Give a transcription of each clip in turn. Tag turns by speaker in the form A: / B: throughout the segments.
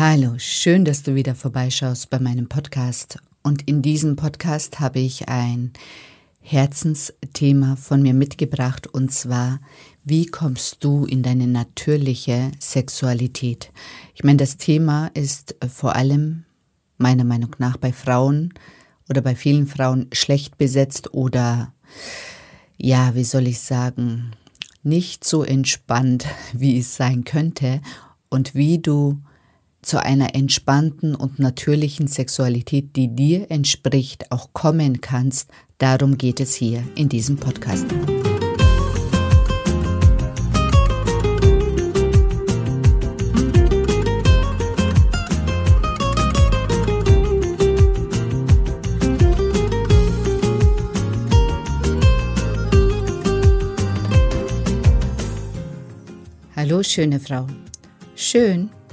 A: Hallo, schön, dass du wieder vorbeischaust bei meinem Podcast. Und in diesem Podcast habe ich ein Herzensthema von mir mitgebracht und zwar, wie kommst du in deine natürliche Sexualität? Ich meine, das Thema ist vor allem meiner Meinung nach bei Frauen oder bei vielen Frauen schlecht besetzt oder ja, wie soll ich sagen, nicht so entspannt, wie es sein könnte und wie du zu einer entspannten und natürlichen Sexualität, die dir entspricht, auch kommen kannst, darum geht es hier in diesem Podcast. Hallo schöne Frau. Schön,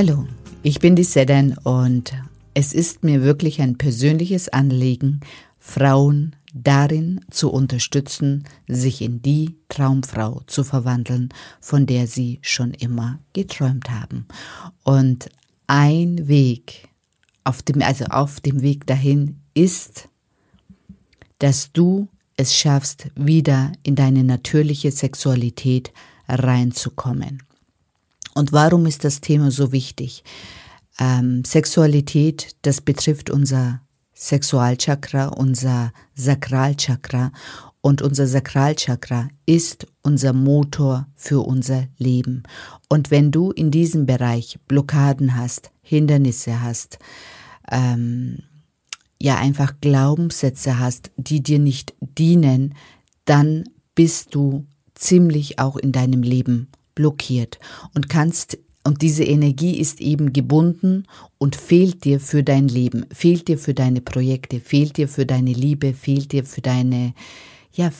A: Hallo, ich bin die Sedan und es ist mir wirklich ein persönliches Anliegen, Frauen darin zu unterstützen, sich in die Traumfrau zu verwandeln, von der sie schon immer geträumt haben. Und ein Weg auf dem, also auf dem Weg dahin ist, dass du es schaffst, wieder in deine natürliche Sexualität reinzukommen. Und warum ist das Thema so wichtig? Ähm, Sexualität, das betrifft unser Sexualchakra, unser Sakralchakra. Und unser Sakralchakra ist unser Motor für unser Leben. Und wenn du in diesem Bereich Blockaden hast, Hindernisse hast, ähm, ja einfach Glaubenssätze hast, die dir nicht dienen, dann bist du ziemlich auch in deinem Leben blockiert und kannst und diese Energie ist eben gebunden und fehlt dir für dein Leben, fehlt dir für deine Projekte, fehlt dir für deine Liebe, fehlt dir für deine, ja,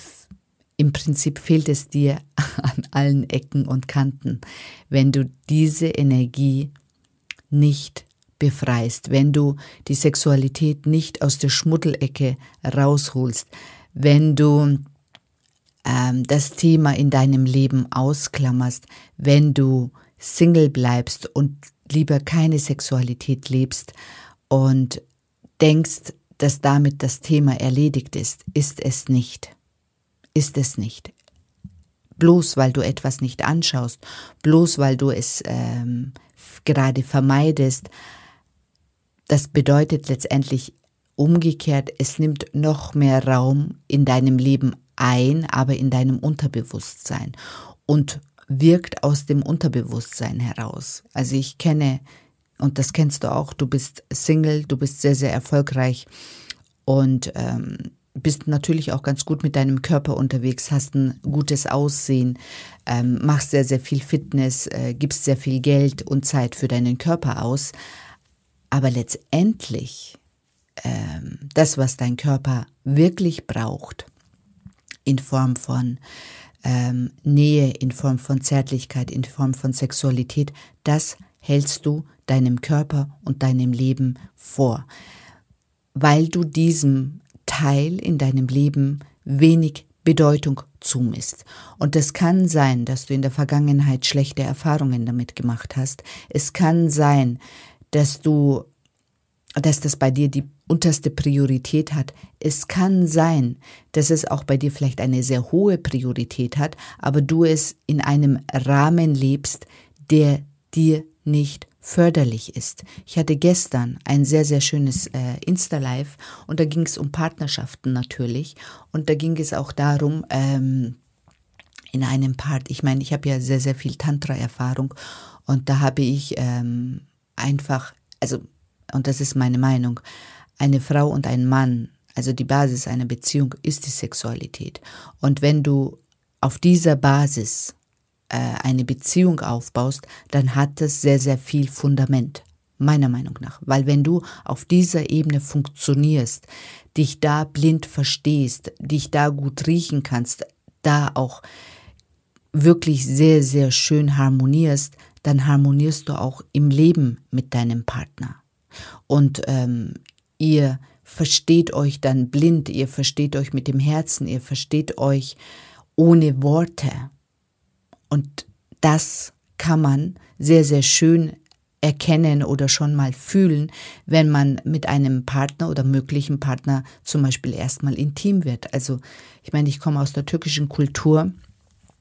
A: im Prinzip fehlt es dir an allen Ecken und Kanten, wenn du diese Energie nicht befreist, wenn du die Sexualität nicht aus der Schmuddelecke rausholst, wenn du ähm, das Thema in deinem Leben ausklammerst, wenn du Single bleibst und lieber keine Sexualität lebst und denkst, dass damit das Thema erledigt ist, ist es nicht. Ist es nicht. Bloß weil du etwas nicht anschaust, bloß weil du es ähm, gerade vermeidest, das bedeutet letztendlich umgekehrt, es nimmt noch mehr Raum in deinem Leben ein, aber in deinem Unterbewusstsein und wirkt aus dem Unterbewusstsein heraus. Also ich kenne, und das kennst du auch, du bist Single, du bist sehr, sehr erfolgreich und ähm, bist natürlich auch ganz gut mit deinem Körper unterwegs, hast ein gutes Aussehen, ähm, machst sehr, sehr viel Fitness, äh, gibst sehr viel Geld und Zeit für deinen Körper aus. Aber letztendlich, ähm, das, was dein Körper wirklich braucht, in Form von ähm, Nähe, in Form von Zärtlichkeit, in Form von Sexualität, das hältst du deinem Körper und deinem Leben vor, weil du diesem Teil in deinem Leben wenig Bedeutung zumisst. Und es kann sein, dass du in der Vergangenheit schlechte Erfahrungen damit gemacht hast. Es kann sein, dass du, dass das bei dir die unterste Priorität hat. Es kann sein, dass es auch bei dir vielleicht eine sehr hohe Priorität hat, aber du es in einem Rahmen lebst, der dir nicht förderlich ist. Ich hatte gestern ein sehr, sehr schönes äh, Insta-Live und da ging es um Partnerschaften natürlich und da ging es auch darum, ähm, in einem Part, ich meine, ich habe ja sehr, sehr viel Tantra-Erfahrung und da habe ich ähm, einfach, also, und das ist meine Meinung, eine Frau und ein Mann, also die Basis einer Beziehung ist die Sexualität. Und wenn du auf dieser Basis äh, eine Beziehung aufbaust, dann hat das sehr, sehr viel Fundament, meiner Meinung nach. Weil wenn du auf dieser Ebene funktionierst, dich da blind verstehst, dich da gut riechen kannst, da auch wirklich sehr, sehr schön harmonierst, dann harmonierst du auch im Leben mit deinem Partner. Und ähm, ihr versteht euch dann blind, ihr versteht euch mit dem Herzen, ihr versteht euch ohne Worte. Und das kann man sehr, sehr schön erkennen oder schon mal fühlen, wenn man mit einem Partner oder möglichen Partner zum Beispiel erstmal intim wird. Also ich meine, ich komme aus der türkischen Kultur.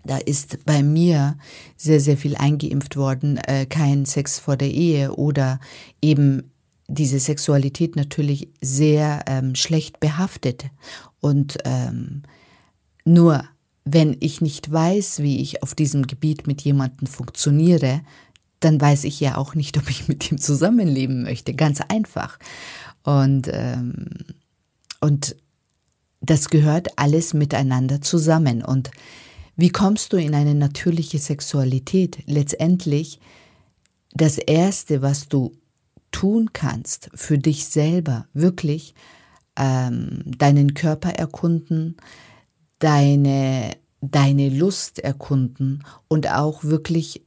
A: Da ist bei mir sehr, sehr viel eingeimpft worden, äh, kein Sex vor der Ehe oder eben diese Sexualität natürlich sehr ähm, schlecht behaftet. Und ähm, nur wenn ich nicht weiß, wie ich auf diesem Gebiet mit jemandem funktioniere, dann weiß ich ja auch nicht, ob ich mit ihm zusammenleben möchte. Ganz einfach. Und, ähm, und das gehört alles miteinander zusammen. Und wie kommst du in eine natürliche Sexualität? Letztendlich, das Erste, was du tun kannst für dich selber, wirklich ähm, deinen Körper erkunden, deine, deine Lust erkunden und auch wirklich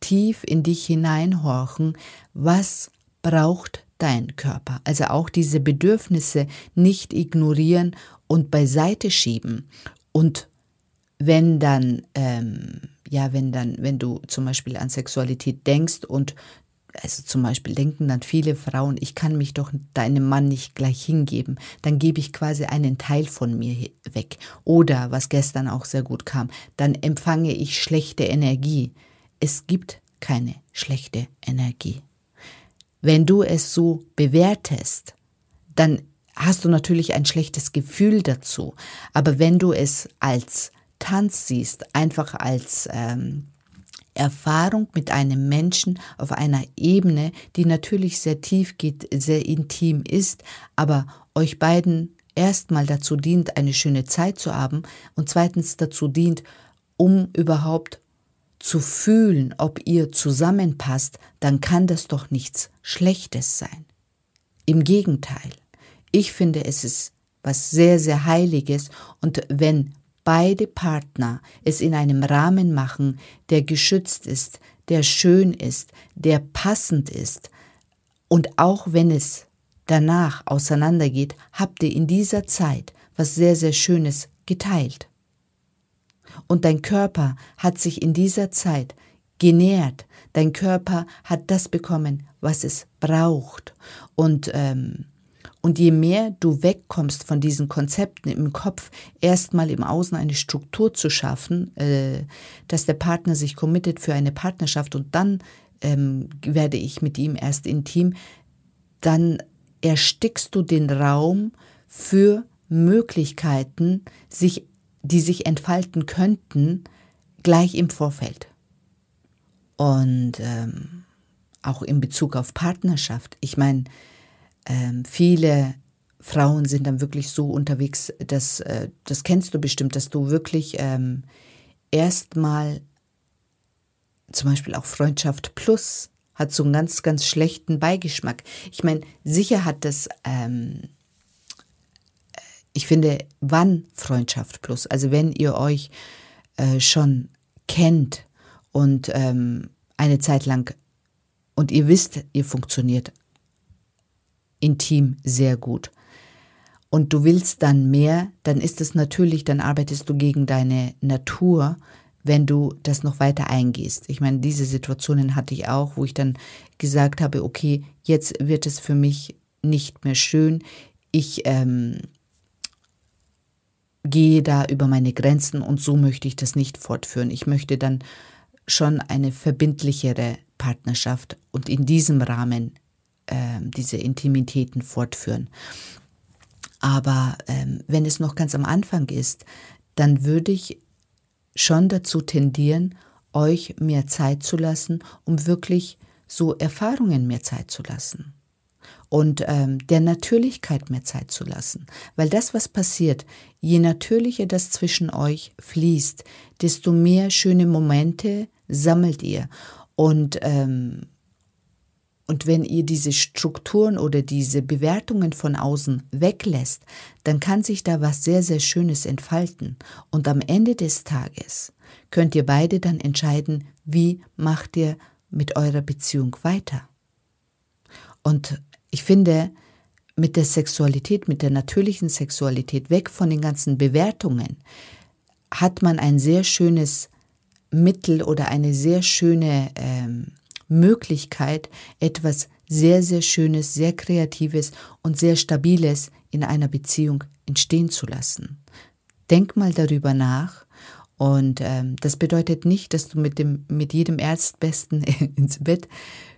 A: tief in dich hineinhorchen, was braucht dein Körper. Also auch diese Bedürfnisse nicht ignorieren und beiseite schieben. Und wenn dann, ähm, ja, wenn dann, wenn du zum Beispiel an Sexualität denkst und also zum Beispiel denken dann viele Frauen, ich kann mich doch deinem Mann nicht gleich hingeben, dann gebe ich quasi einen Teil von mir weg. Oder, was gestern auch sehr gut kam, dann empfange ich schlechte Energie. Es gibt keine schlechte Energie. Wenn du es so bewertest, dann hast du natürlich ein schlechtes Gefühl dazu. Aber wenn du es als Tanz siehst, einfach als ähm, Erfahrung mit einem Menschen auf einer Ebene, die natürlich sehr tief geht, sehr intim ist, aber euch beiden erstmal dazu dient, eine schöne Zeit zu haben und zweitens dazu dient, um überhaupt zu fühlen, ob ihr zusammenpasst, dann kann das doch nichts Schlechtes sein. Im Gegenteil, ich finde, es ist was sehr, sehr Heiliges und wenn beide Partner es in einem Rahmen machen, der geschützt ist, der schön ist, der passend ist. Und auch wenn es danach auseinandergeht, habt ihr in dieser Zeit was sehr, sehr Schönes geteilt. Und dein Körper hat sich in dieser Zeit genährt. Dein Körper hat das bekommen, was es braucht. Und ähm, und je mehr du wegkommst von diesen Konzepten im Kopf, erstmal im Außen eine Struktur zu schaffen, äh, dass der Partner sich committet für eine Partnerschaft und dann ähm, werde ich mit ihm erst intim, dann erstickst du den Raum für Möglichkeiten, sich, die sich entfalten könnten, gleich im Vorfeld. Und ähm, auch in Bezug auf Partnerschaft. Ich meine, ähm, viele Frauen sind dann wirklich so unterwegs, dass, äh, das kennst du bestimmt, dass du wirklich ähm, erstmal zum Beispiel auch Freundschaft plus hat so einen ganz, ganz schlechten Beigeschmack. Ich meine, sicher hat das, ähm, ich finde, wann Freundschaft plus? Also wenn ihr euch äh, schon kennt und ähm, eine Zeit lang und ihr wisst, ihr funktioniert intim sehr gut. und du willst dann mehr, dann ist es natürlich, dann arbeitest du gegen deine Natur, wenn du das noch weiter eingehst. Ich meine, diese Situationen hatte ich auch, wo ich dann gesagt habe, okay, jetzt wird es für mich nicht mehr schön. Ich ähm, gehe da über meine Grenzen und so möchte ich das nicht fortführen. Ich möchte dann schon eine verbindlichere Partnerschaft und in diesem Rahmen äh, diese Intimitäten fortführen. Aber ähm, wenn es noch ganz am Anfang ist, dann würde ich schon dazu tendieren, euch mehr Zeit zu lassen, um wirklich so Erfahrungen mehr Zeit zu lassen und ähm, der Natürlichkeit mehr Zeit zu lassen. Weil das, was passiert, je natürlicher das zwischen euch fließt, desto mehr schöne Momente sammelt ihr. Und, ähm, und wenn ihr diese Strukturen oder diese Bewertungen von außen weglässt, dann kann sich da was sehr, sehr Schönes entfalten. Und am Ende des Tages könnt ihr beide dann entscheiden, wie macht ihr mit eurer Beziehung weiter. Und ich finde, mit der Sexualität, mit der natürlichen Sexualität, weg von den ganzen Bewertungen, hat man ein sehr schönes Mittel oder eine sehr schöne ähm, Möglichkeit, etwas sehr, sehr Schönes, sehr Kreatives und sehr Stabiles in einer Beziehung entstehen zu lassen. Denk mal darüber nach. Und ähm, das bedeutet nicht, dass du mit, dem, mit jedem Erstbesten ins Bett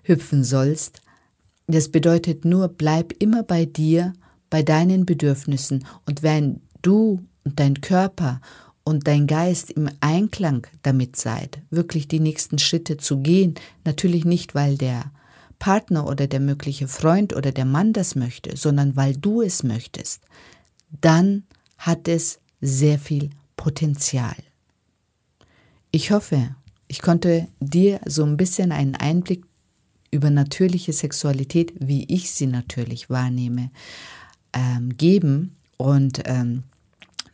A: hüpfen sollst, das bedeutet nur, bleib immer bei dir, bei deinen Bedürfnissen und wenn du und dein Körper und dein Geist im Einklang damit seid, wirklich die nächsten Schritte zu gehen, natürlich nicht, weil der Partner oder der mögliche Freund oder der Mann das möchte, sondern weil du es möchtest, dann hat es sehr viel Potenzial. Ich hoffe, ich konnte dir so ein bisschen einen Einblick über natürliche Sexualität, wie ich sie natürlich wahrnehme, ähm, geben. Und ähm,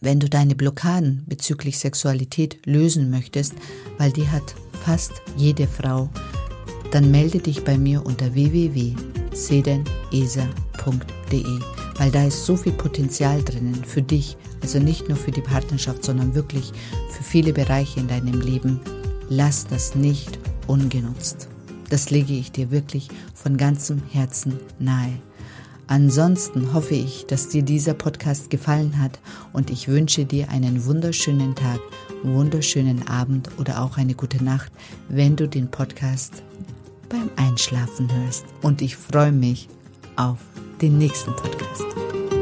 A: wenn du deine Blockaden bezüglich Sexualität lösen möchtest, weil die hat fast jede Frau, dann melde dich bei mir unter www.sedenesa.de, weil da ist so viel Potenzial drinnen für dich, also nicht nur für die Partnerschaft, sondern wirklich für viele Bereiche in deinem Leben. Lass das nicht ungenutzt. Das lege ich dir wirklich von ganzem Herzen nahe. Ansonsten hoffe ich, dass dir dieser Podcast gefallen hat und ich wünsche dir einen wunderschönen Tag, wunderschönen Abend oder auch eine gute Nacht, wenn du den Podcast beim Einschlafen hörst. Und ich freue mich auf den nächsten Podcast.